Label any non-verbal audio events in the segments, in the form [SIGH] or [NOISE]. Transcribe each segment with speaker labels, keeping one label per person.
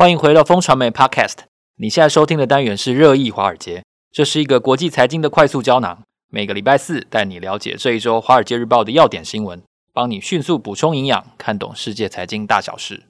Speaker 1: 欢迎回到风传媒 Podcast。你现在收听的单元是热议华尔街，这是一个国际财经的快速胶囊。每个礼拜四带你了解这一周《华尔街日报》的要点新闻，帮你迅速补充营养，看懂世界财经大小事。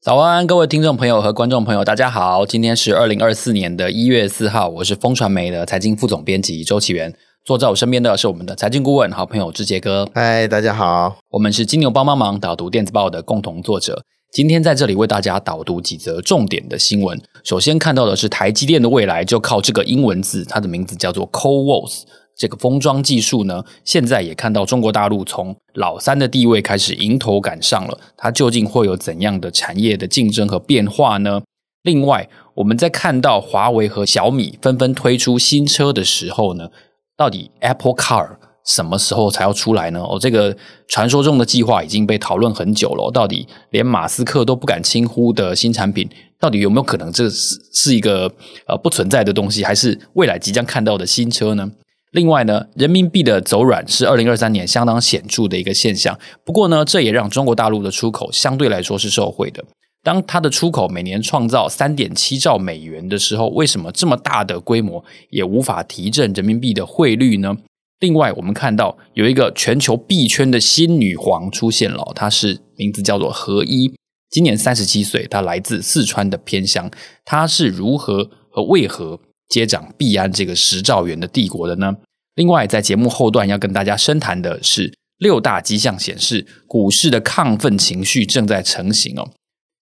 Speaker 1: 早安，各位听众朋友和观众朋友，大家好。今天是二零二四年的一月四号，我是风传媒的财经副总编辑周岐原。坐在我身边的是我们的财经顾问、好朋友志杰哥。
Speaker 2: 嗨，大家好，
Speaker 1: 我们是金牛帮帮忙导读电子报的共同作者。今天在这里为大家导读几则重点的新闻。首先看到的是台积电的未来就靠这个英文字，它的名字叫做 CoWoS。这个封装技术呢，现在也看到中国大陆从老三的地位开始迎头赶上了。它究竟会有怎样的产业的竞争和变化呢？另外，我们在看到华为和小米纷纷推出新车的时候呢，到底 Apple Car 什么时候才要出来呢？哦，这个传说中的计划已经被讨论很久了。到底连马斯克都不敢轻忽的新产品，到底有没有可能这是是一个呃不存在的东西，还是未来即将看到的新车呢？另外呢，人民币的走软是二零二三年相当显著的一个现象。不过呢，这也让中国大陆的出口相对来说是受惠的。当它的出口每年创造三点七兆美元的时候，为什么这么大的规模也无法提振人民币的汇率呢？另外，我们看到有一个全球币圈的新女皇出现了，她是名字叫做何伊，今年三十七岁，她来自四川的偏乡，她是如何和为何接掌币安这个十兆元的帝国的呢？另外，在节目后段要跟大家深谈的是六大迹象显示股市的亢奋情绪正在成型哦。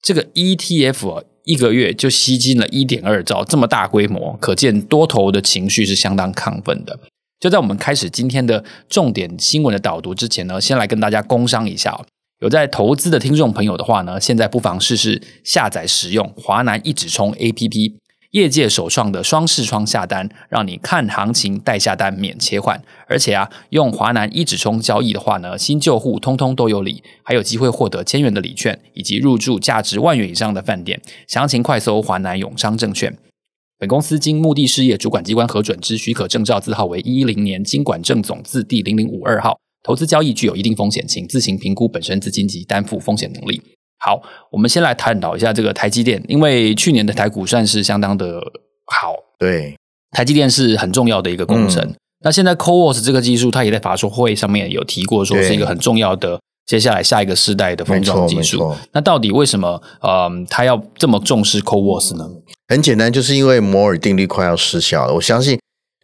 Speaker 1: 这个 ETF 一个月就吸金了一点二兆，这么大规模，可见多头的情绪是相当亢奋的。就在我们开始今天的重点新闻的导读之前呢，先来跟大家工商一下。有在投资的听众朋友的话呢，现在不妨试试下载使用华南一指充 APP。业界首创的双视窗下单，让你看行情带下单免切换，而且啊，用华南一指充交易的话呢，新旧户通通都有礼，还有机会获得千元的礼券，以及入住价值万元以上的饭店。详情快搜华南永昌证券。本公司经目的事业主管机关核准之许可证照字号为一一零年金管证总字第零零五二号。投资交易具有一定风险，请自行评估本身资金及担负风险能力。好，我们先来探讨一下这个台积电，因为去年的台股算是相当的好。
Speaker 2: 对，
Speaker 1: 台积电是很重要的一个工程。嗯、那现在 CoWoS 这个技术，它也在法说会上面有提过，说是一个很重要的接下来下一个世代的封装技术。那到底为什么呃，他要这么重视 CoWoS 呢？
Speaker 2: 很简单，就是因为摩尔定律快要失效了。我相信，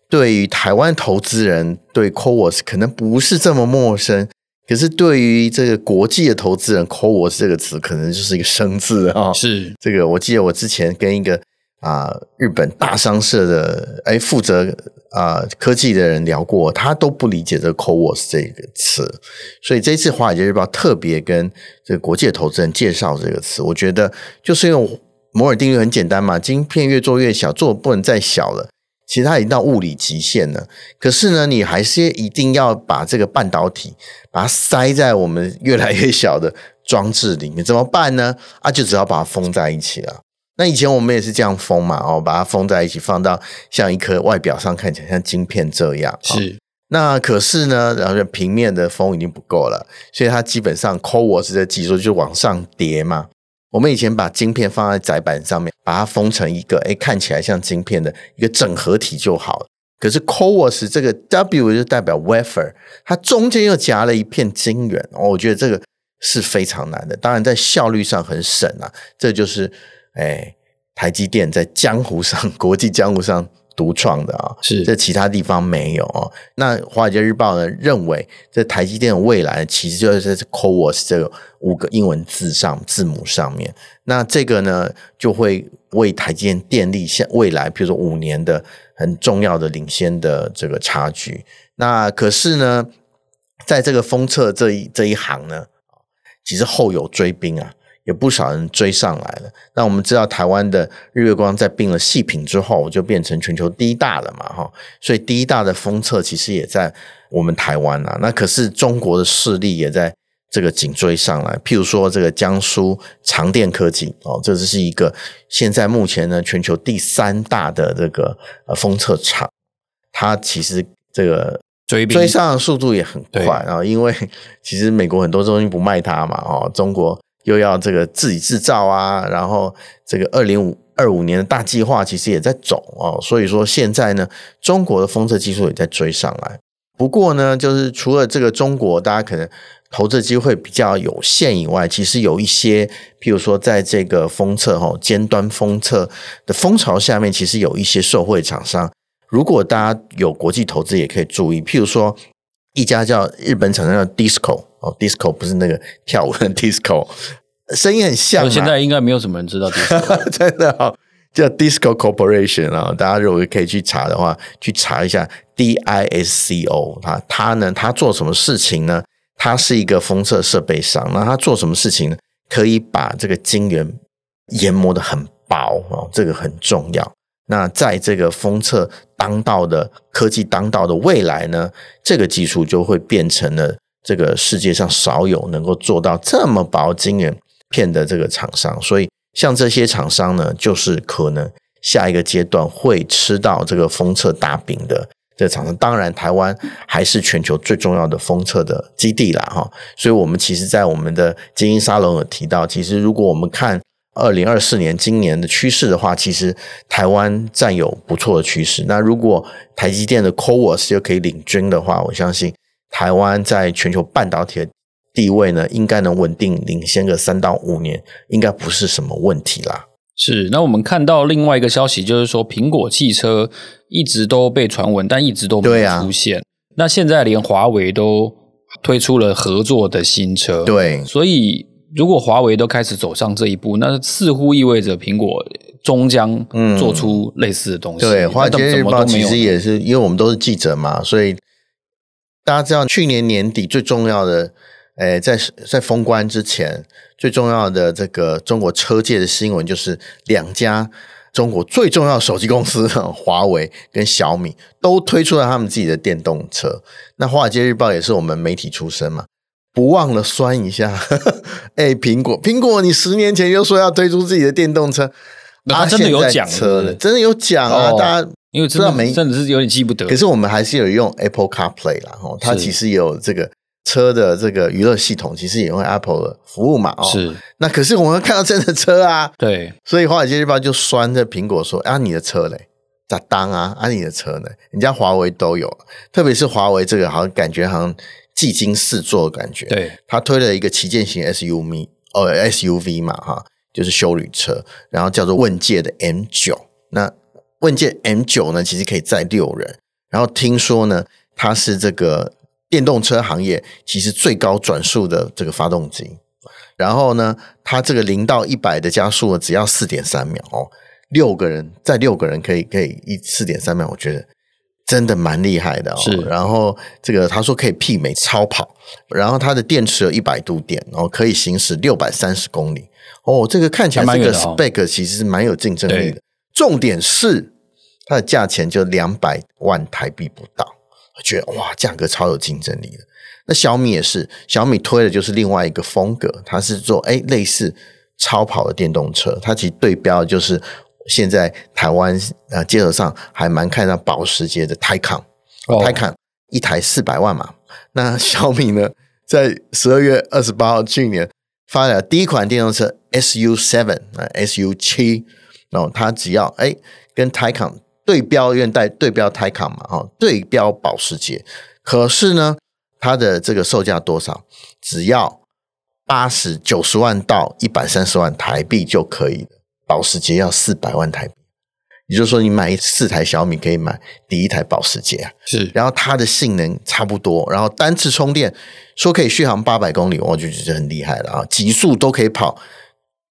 Speaker 2: 对于台湾投资人，对 CoWoS 可能不是这么陌生。可是对于这个国际的投资人，CoWoS 这个词可能就是一个生字啊。
Speaker 1: 是这
Speaker 2: 个，我记得我之前跟一个啊、呃、日本大商社的哎负责啊、呃、科技的人聊过，他都不理解这个 CoWoS 这个词。所以这次华尔街日报特别跟这个国际的投资人介绍这个词，我觉得就是用摩尔定律很简单嘛，晶片越做越小，做不能再小了。其实它已经到物理极限了，可是呢，你还是一定要把这个半导体把它塞在我们越来越小的装置里面，怎么办呢？啊，就只要把它封在一起了。那以前我们也是这样封嘛，哦，把它封在一起，放到像一颗外表上看起来像晶片这样。
Speaker 1: 是。
Speaker 2: 那可是呢，然后平面的封已经不够了，所以它基本上 CoWoS 的技术就往上叠嘛。我们以前把晶片放在载板上面，把它封成一个诶看起来像晶片的一个整合体就好了。可是 CoWoS 这个 W 就代表 wafer，它中间又夹了一片晶圆，我觉得这个是非常难的。当然在效率上很省啊，这就是诶台积电在江湖上，[LAUGHS] 国际江湖上。独创的啊，
Speaker 1: 是
Speaker 2: 这其他地方没有哦。那《华尔街日报》呢认为，这台积电的未来其实就是在 CoWoS 这个五个英文字上字母上面。那这个呢，就会为台积电电力现未来，比如说五年的很重要的领先的这个差距。那可是呢，在这个封测这一这一行呢，其实后有追兵啊。有不少人追上来了。那我们知道，台湾的日月光在并了细品之后，就变成全球第一大了嘛，哈。所以第一大的封测其实也在我们台湾啊。那可是中国的势力也在这个紧追上来。譬如说，这个江苏长电科技哦，这是一个现在目前呢全球第三大的这个呃封测厂。它其实这个
Speaker 1: 追
Speaker 2: 追上的速度也很快啊。因为其实美国很多东西不卖它嘛，哦，中国又要这个自己制造啊，然后这个二零五二五年的大计划其实也在走哦，所以说现在呢，中国的封测技术也在追上来。不过呢，就是除了这个中国，大家可能。投资机会比较有限以外，其实有一些，譬如说，在这个封测哈尖端封测的风潮下面，其实有一些受惠厂商。如果大家有国际投资，也可以注意。譬如说，一家叫日本厂商叫 Disco 哦，Disco 不是那个跳舞的 [LAUGHS] Disco，声音很像。
Speaker 1: 现在应该没有什么人知道 [LAUGHS] Disco，
Speaker 2: 真的哦，叫 Disco Corporation 啊。大家如果可以去查的话，去查一下 D I S C O 啊，他呢，他做什么事情呢？它是一个封测设备商，那它做什么事情呢？可以把这个晶圆研磨的很薄哦，这个很重要。那在这个封测当道的科技当道的未来呢，这个技术就会变成了这个世界上少有能够做到这么薄晶圆片的这个厂商。所以，像这些厂商呢，就是可能下一个阶段会吃到这个封测大饼的。这厂商当然，台湾还是全球最重要的封测的基地啦，哈。所以，我们其实，在我们的精英沙龙有提到，其实如果我们看二零二四年今年的趋势的话，其实台湾占有不错的趋势。那如果台积电的 CoWoS 又可以领军的话，我相信台湾在全球半导体的地位呢，应该能稳定领先个三到五年，应该不是什么问题啦。
Speaker 1: 是，那我们看到另外一个消息，就是说苹果汽车一直都被传闻，但一直都没有出现。啊、那现在连华为都推出了合作的新车，
Speaker 2: 对，
Speaker 1: 所以如果华为都开始走上这一步，那似乎意味着苹果终将做出类似的东西。
Speaker 2: 嗯、对，华尔街日报其实也是，因为我们都是记者嘛，所以大家知道去年年底最重要的。诶，在在封关之前，最重要的这个中国车界的新闻就是两家中国最重要的手机公司，华为跟小米都推出了他们自己的电动车。那华尔街日报也是我们媒体出身嘛，不忘了酸一下。[LAUGHS] 哎，苹果，苹果，你十年前就说要推出自己的电动车，
Speaker 1: 那他真的有讲车的，
Speaker 2: 真的有讲啊！大家
Speaker 1: 因为知道没，真的是有点记不得。
Speaker 2: 可是我们还是有用 Apple CarPlay 啦，哦，它其实有这个。车的这个娱乐系统其实也用 Apple 的服务嘛，哦，
Speaker 1: 是。
Speaker 2: 那可是我们看到真的车啊，
Speaker 1: 对。
Speaker 2: 所以华尔街日报就酸这苹果说啊，你的车嘞咋当啊？啊，你的车呢？人家华为都有，特别是华为这个好像感觉好像技惊四座的感觉。
Speaker 1: 对，
Speaker 2: 他推了一个旗舰型 SUV 哦，SUV 嘛哈，就是休旅车，然后叫做问界的 M 九。那问界 M 九呢，其实可以载六人。然后听说呢，它是这个。电动车行业其实最高转速的这个发动机，然后呢，它这个零到一百的加速只要四点三秒哦，六个人载六个人可以可以一四点三秒，我觉得真的蛮厉害的哦。
Speaker 1: 是，
Speaker 2: 然后这个他说可以媲美超跑，然后它的电池有一百度电，然后可以行驶六百三十公里哦，这个看起来这个 spec 其实是蛮有竞争力的。重点是它的价钱就两百万台币不到。我觉得哇，价格超有竞争力的。那小米也是，小米推的就是另外一个风格，它是做诶类似超跑的电动车。它其实对标的就是现在台湾啊街头上还蛮看到保时捷的 Taycan，哦，Taycan 一台四百万嘛。那小米呢，在十二月二十八号去年发了第一款电动车 SU Seven 啊 SU 七，然后它只要哎跟 Taycan。对标愿带对标 Taycan 嘛，哦，对标保时捷，可是呢，它的这个售价多少？只要八十九十万到一百三十万台币就可以了。保时捷要四百万台币，也就是说，你买四台小米可以买第一台保时捷啊。
Speaker 1: 是，
Speaker 2: 然后它的性能差不多，然后单次充电说可以续航八百公里，我就觉得很厉害了啊，极速都可以跑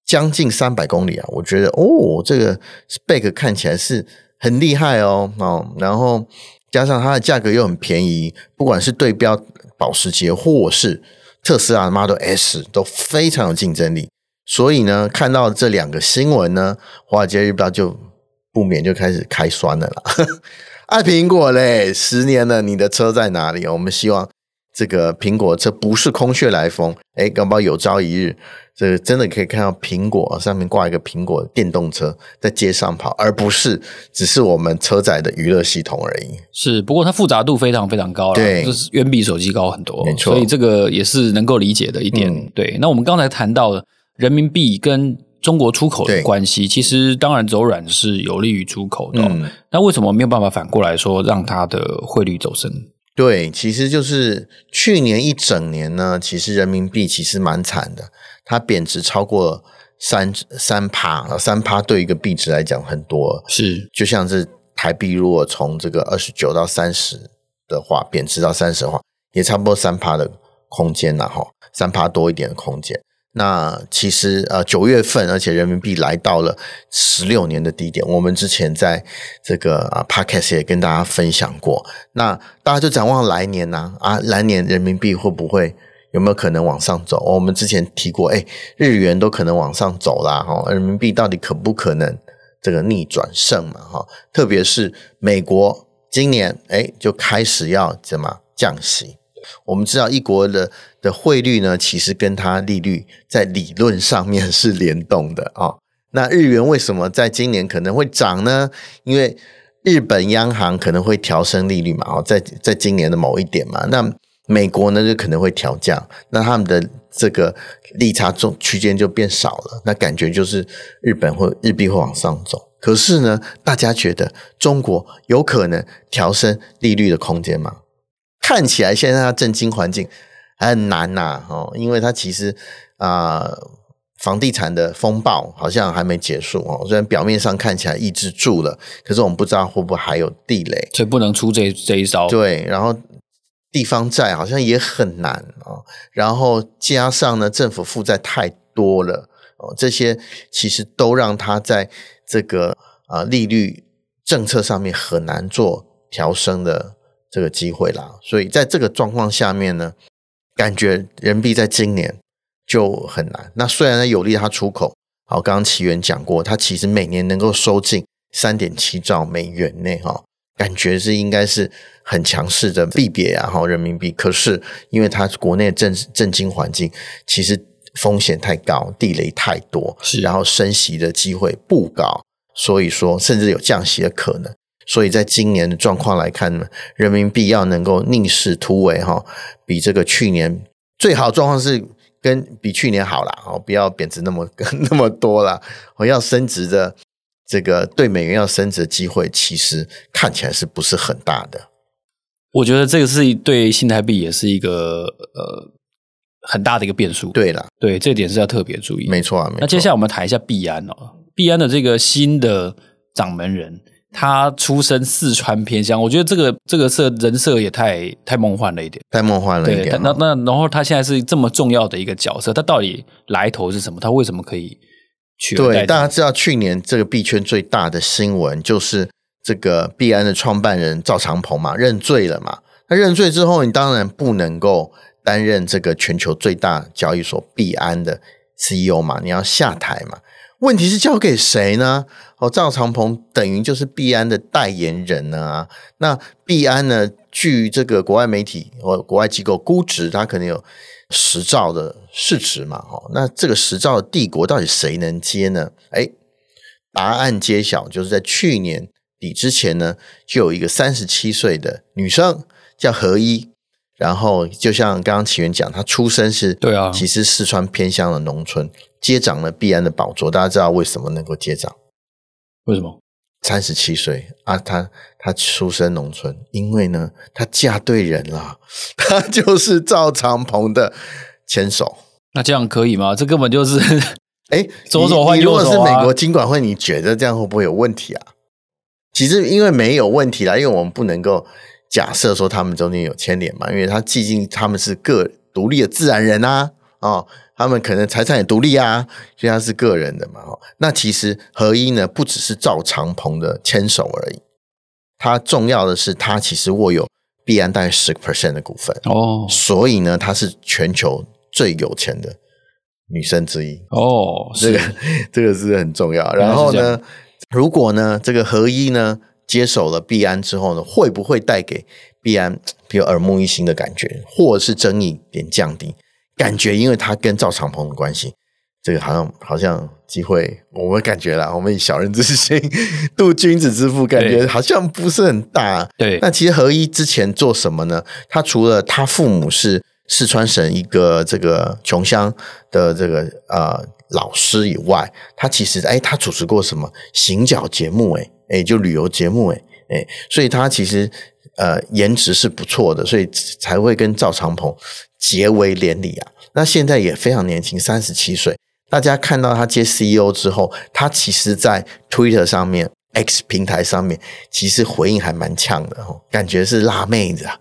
Speaker 2: 将近三百公里啊，我觉得哦，这个 spec 看起来是。很厉害哦，哦，然后加上它的价格又很便宜，不管是对标保时捷或是特斯拉的 Model S 都非常有竞争力。所以呢，看到这两个新闻呢，华尔街日报就不免就开始开酸了啦。爱 [LAUGHS] 苹果嘞，十年了，你的车在哪里？我们希望这个苹果这不是空穴来风，哎，搞不好有朝一日，这个真的可以看到苹果上面挂一个苹果电动车在街上跑，而不是只是我们车载的娱乐系统而已。
Speaker 1: 是，不过它复杂度非常非常高了，
Speaker 2: 对，
Speaker 1: 就是远比手机高很多，
Speaker 2: 没错。
Speaker 1: 所以这个也是能够理解的一点。嗯、对，那我们刚才谈到了人民币跟中国出口的关系，其实当然走软是有利于出口的、哦。嗯、那为什么没有办法反过来说让它的汇率走升？
Speaker 2: 对，其实就是去年一整年呢，其实人民币其实蛮惨的，它贬值超过三三趴，三趴对一个币值来讲很多，
Speaker 1: 是
Speaker 2: 就像是台币如果从这个二十九到三十的话，贬值到三十的话，也差不多三趴的空间呐，哈，三趴多一点的空间。那其实呃九月份，而且人民币来到了十六年的低点。我们之前在这个啊 Podcast 也跟大家分享过。那大家就展望来年呢啊，啊，来年人民币会不会有没有可能往上走？我们之前提过，哎，日元都可能往上走啦，哈，人民币到底可不可能这个逆转胜嘛？哈，特别是美国今年哎就开始要怎么降息？我们知道一国的的汇率呢，其实跟它利率在理论上面是联动的啊、那日元为什么在今年可能会涨呢？因为日本央行可能会调升利率嘛，哦，在在今年的某一点嘛。那美国呢就可能会调降，那他们的这个利差中区间就变少了。那感觉就是日本会日币会往上走。可是呢，大家觉得中国有可能调升利率的空间吗？看起来现在它政经环境很难呐、啊，哦，因为它其实啊、呃，房地产的风暴好像还没结束哦。虽然表面上看起来抑制住了，可是我们不知道会不会还有地雷，
Speaker 1: 所以不能出这这一招。
Speaker 2: 对，然后地方债好像也很难哦，然后加上呢，政府负债太多了哦，这些其实都让它在这个啊利率政策上面很难做调升的。这个机会啦，所以在这个状况下面呢，感觉人民币在今年就很难。那虽然呢有利它出口，好，刚刚奇源讲过，它其实每年能够收进三点七兆美元内哈，感觉是应该是很强势的币别啊，哈，人民币。可是因为它国内政政经环境其实风险太高，地雷太多，
Speaker 1: 是，
Speaker 2: 然后升息的机会不高，所以说甚至有降息的可能。所以在今年的状况来看呢，人民币要能够逆势突围哈，比这个去年最好状况是跟比去年好了，哦，不要贬值那么 [LAUGHS] 那么多了。我要升值的这个对美元要升值的机会，其实看起来是不是很大的？
Speaker 1: 我觉得这个是对新台币也是一个呃很大的一个变数。
Speaker 2: 对了，
Speaker 1: 对，这点是要特别注意。
Speaker 2: 没错啊，没错。
Speaker 1: 那接下来我们谈一下币安哦，币安的这个新的掌门人。他出身四川偏乡，我觉得这个这个设人设也太太梦幻了一点，
Speaker 2: 太梦幻了一点。
Speaker 1: 那那然后他现在是这么重要的一个角色，他到底来头是什么？他为什么可以取而代之？
Speaker 2: 对，大家知道去年这个币圈最大的新闻就是这个币安的创办人赵长鹏嘛认罪了嘛。他认罪之后，你当然不能够担任这个全球最大交易所币安的 CEO 嘛，你要下台嘛。问题是交给谁呢？哦，赵长鹏等于就是币安的代言人呢啊。那币安呢，据这个国外媒体或国外机构估值，它可能有十兆的市值嘛。哦，那这个十兆的帝国到底谁能接呢？诶，答案揭晓，就是在去年底之前呢，就有一个三十七岁的女生叫何一。然后就像刚刚起源讲，他出生是对啊，其实四川偏乡的农村。接掌了必安的宝座，大家知道为什么能够接掌？
Speaker 1: 为什么？
Speaker 2: 三十七岁啊，他他出生农村，因为呢，他嫁对人了，他 [LAUGHS] 就是赵长鹏的牵手。
Speaker 1: 那这样可以吗？这根本就是，[LAUGHS]
Speaker 2: 哎，[LAUGHS]
Speaker 1: 左手换右手啊。
Speaker 2: 如果是美国金管会，你觉得这样会不会有问题啊？其实因为没有问题啦，因为我们不能够假设说他们中间有牵连嘛，因为他毕竟他们是个独立的自然人啊，哦。他们可能财产也独立啊，所以他是个人的嘛。那其实合一呢，不只是赵长鹏的牵手而已，他重要的是他其实握有币安大概十个 percent 的股份哦，所以呢，他是全球最有钱的女生之一
Speaker 1: 哦。
Speaker 2: 这个这个是很重要。然后呢，如果呢这个合一呢接手了币安之后呢，会不会带给币安比较耳目一新的感觉，或者是争议点降低，感觉因为他跟赵长鹏的关系，这个好像好像机会，我们感觉啦，我们以小人之心 [LAUGHS] 度君子之腹，感觉好像不是很大。
Speaker 1: 对，
Speaker 2: 那其实合一之前做什么呢？他除了他父母是四川省一个这个穷乡的这个呃老师以外，他其实哎，他主持过什么行脚节目？哎哎，就旅游节目？哎哎，所以他其实。呃，颜值是不错的，所以才会跟赵长鹏结为连理啊。那现在也非常年轻，三十七岁。大家看到他接 CEO 之后，他其实，在 Twitter 上面、X 平台上面，其实回应还蛮呛的哦，感觉是辣妹子啊，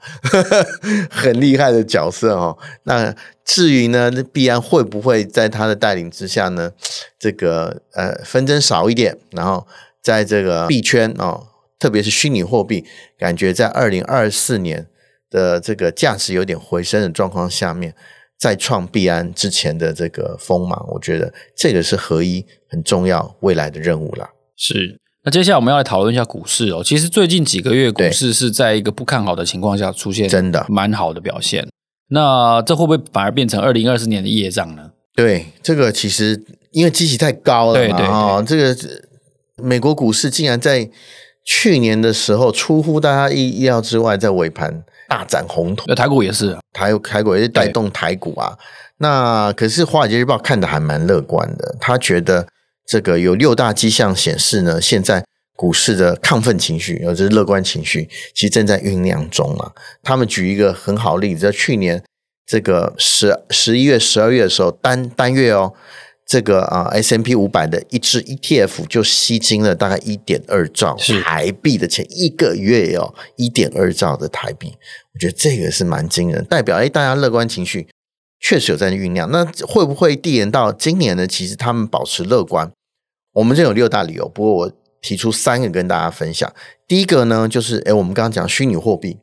Speaker 2: [LAUGHS] 很厉害的角色哦。那至于呢，币安会不会在他的带领之下呢，这个呃纷争少一点，然后在这个币圈哦。特别是虚拟货币，感觉在二零二四年的这个价值有点回升的状况下面，再创币安之前的这个锋芒，我觉得这个是合一很重要未来的任务了。
Speaker 1: 是，那接下来我们要来讨论一下股市哦。其实最近几个月股市是在一个不看好的情况下出现，真的蛮好的表现。那这会不会反而变成二零二四年的业障呢？
Speaker 2: 对，这个其实因为基期太高了嘛，对对对哦，这个美国股市竟然在。去年的时候，出乎大家意意料之外，在尾盘大展宏图。
Speaker 1: 那台股也是，
Speaker 2: 台台股也是带动台股啊。那可是《华尔街日报》看的还蛮乐观的，他觉得这个有六大迹象显示呢，现在股市的亢奋情绪，或者是乐观情绪，其实正在酝酿中啊。他们举一个很好的例子，在去年这个十十一月、十二月的时候，单单月哦。这个啊 S M P 五百的一支 ETF 就吸金了大概一点二兆台币的钱，一个月哦，一点二兆的台币，我觉得这个是蛮惊人，代表哎，大家乐观情绪确实有在酝酿。那会不会递延到今年呢？其实他们保持乐观，我们这有六大理由，不过我提出三个跟大家分享。第一个呢，就是哎，我们刚刚讲虚拟货币，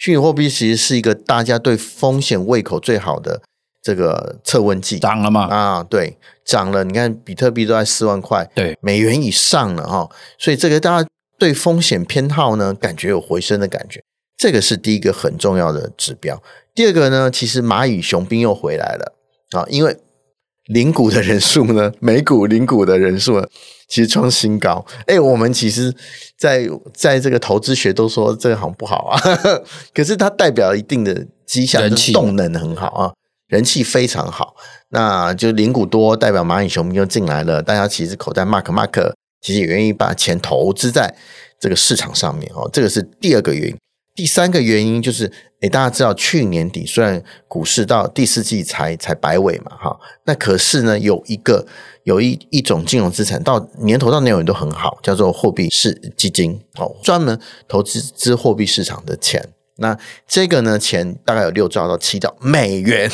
Speaker 2: 虚拟货币其实是一个大家对风险胃口最好的。这个测温计
Speaker 1: 涨了嘛？
Speaker 2: 啊，对，涨了。你看，比特币都在四万块，
Speaker 1: 对，
Speaker 2: 美元以上了哈。所以这个大家对风险偏好呢，感觉有回升的感觉。这个是第一个很重要的指标。第二个呢，其实蚂蚁雄兵又回来了啊，因为领股的人数呢，[LAUGHS] 美股领股的人数呢，其实创新高。哎，我们其实在在这个投资学都说这个好像不好啊，[LAUGHS] 可是它代表一定的迹象，动能很好啊。人气非常好，那就领股多，代表蚂蚁雄兵就进来了。大家其实口袋 mark mark，其实也愿意把钱投资在这个市场上面哦。这个是第二个原因。第三个原因就是，诶，大家知道去年底虽然股市到第四季才才摆尾嘛，哈，那可是呢，有一个有一一种金融资产到年头到年尾都很好，叫做货币市基金哦，专门投资资货币市场的钱。那这个呢，钱大概有六兆到七兆美元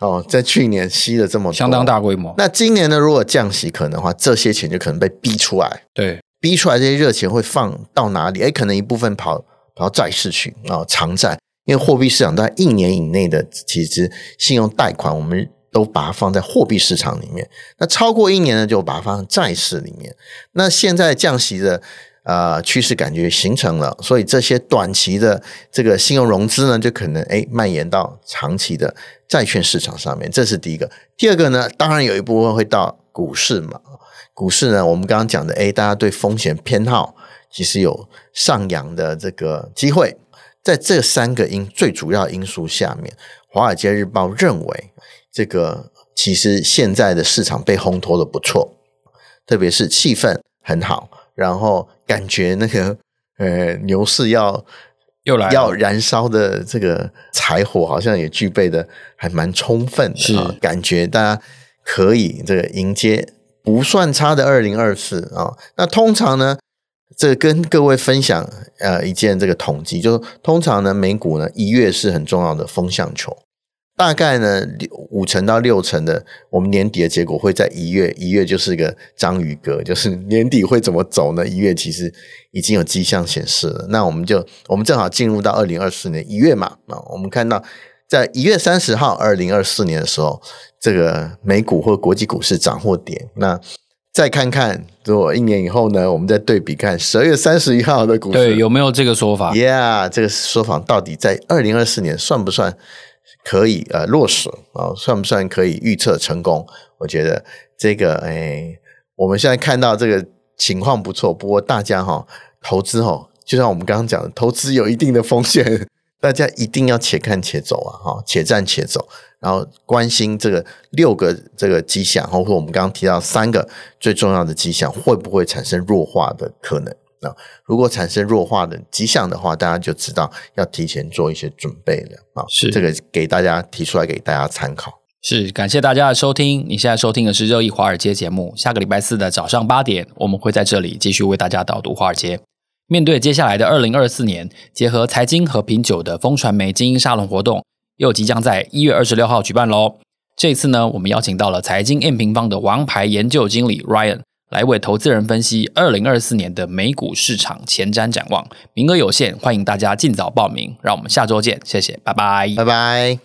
Speaker 2: 哦，在去年吸了这么多，
Speaker 1: 相当大规模。
Speaker 2: 那今年呢，如果降息可能的话，这些钱就可能被逼出来。
Speaker 1: 对，
Speaker 2: 逼出来这些热钱会放到哪里？哎，可能一部分跑跑到债市去啊、哦，长债。因为货币市场在一年以内的其实信用贷款，我们都把它放在货币市场里面。那超过一年呢，就把它放在债市里面。那现在降息的。呃，趋势感觉形成了，所以这些短期的这个信用融资呢，就可能诶蔓延到长期的债券市场上面。这是第一个。第二个呢，当然有一部分会到股市嘛。股市呢，我们刚刚讲的，诶大家对风险偏好其实有上扬的这个机会。在这三个因最主要因素下面，《华尔街日报》认为，这个其实现在的市场被烘托的不错，特别是气氛很好。然后感觉那个呃牛市要
Speaker 1: 又来
Speaker 2: 要燃烧的这个柴火，好像也具备的还蛮充分的，
Speaker 1: 是
Speaker 2: 感觉大家可以这个迎接不算差的二零二四啊。那通常呢，这个跟各位分享呃一件这个统计，就是通常呢美股呢一月是很重要的风向球。大概呢，五成到六成的我们年底的结果会在一月，一月就是一个章鱼哥，就是年底会怎么走呢？一月其实已经有迹象显示了。那我们就我们正好进入到二零二四年一月嘛，啊，我们看到在一月三十号二零二四年的时候，这个美股或国际股市涨或跌，那再看看，如果一年以后呢，我们再对比看十二月三十一号的股市，
Speaker 1: 对，有没有这个说法
Speaker 2: ？Yeah，这个说法到底在二零二四年算不算可以呃落实啊？算不算可以预测成功？我觉得这个哎，我们现在看到这个情况不错，不过大家哈、哦、投资哈、哦，就像我们刚刚讲的，投资有一定的风险。[LAUGHS] 大家一定要且看且走啊，哈，且战且走，然后关心这个六个这个迹象，或者我们刚刚提到三个最重要的迹象，会不会产生弱化的可能啊？如果产生弱化的迹象的话，大家就知道要提前做一些准备了啊。
Speaker 1: 是
Speaker 2: 这个给大家提出来给大家参考。
Speaker 1: 是感谢大家的收听，你现在收听的是热议华尔街节目。下个礼拜四的早上八点，我们会在这里继续为大家导读华尔街。面对接下来的二零二四年，结合财经和品酒的风传媒精英沙龙活动，又即将在一月二十六号举办喽。这次呢，我们邀请到了财经 M 平方的王牌研究经理 Ryan 来为投资人分析二零二四年的美股市场前瞻展望。名额有限，欢迎大家尽早报名。让我们下周见，谢谢，拜拜，
Speaker 2: 拜拜。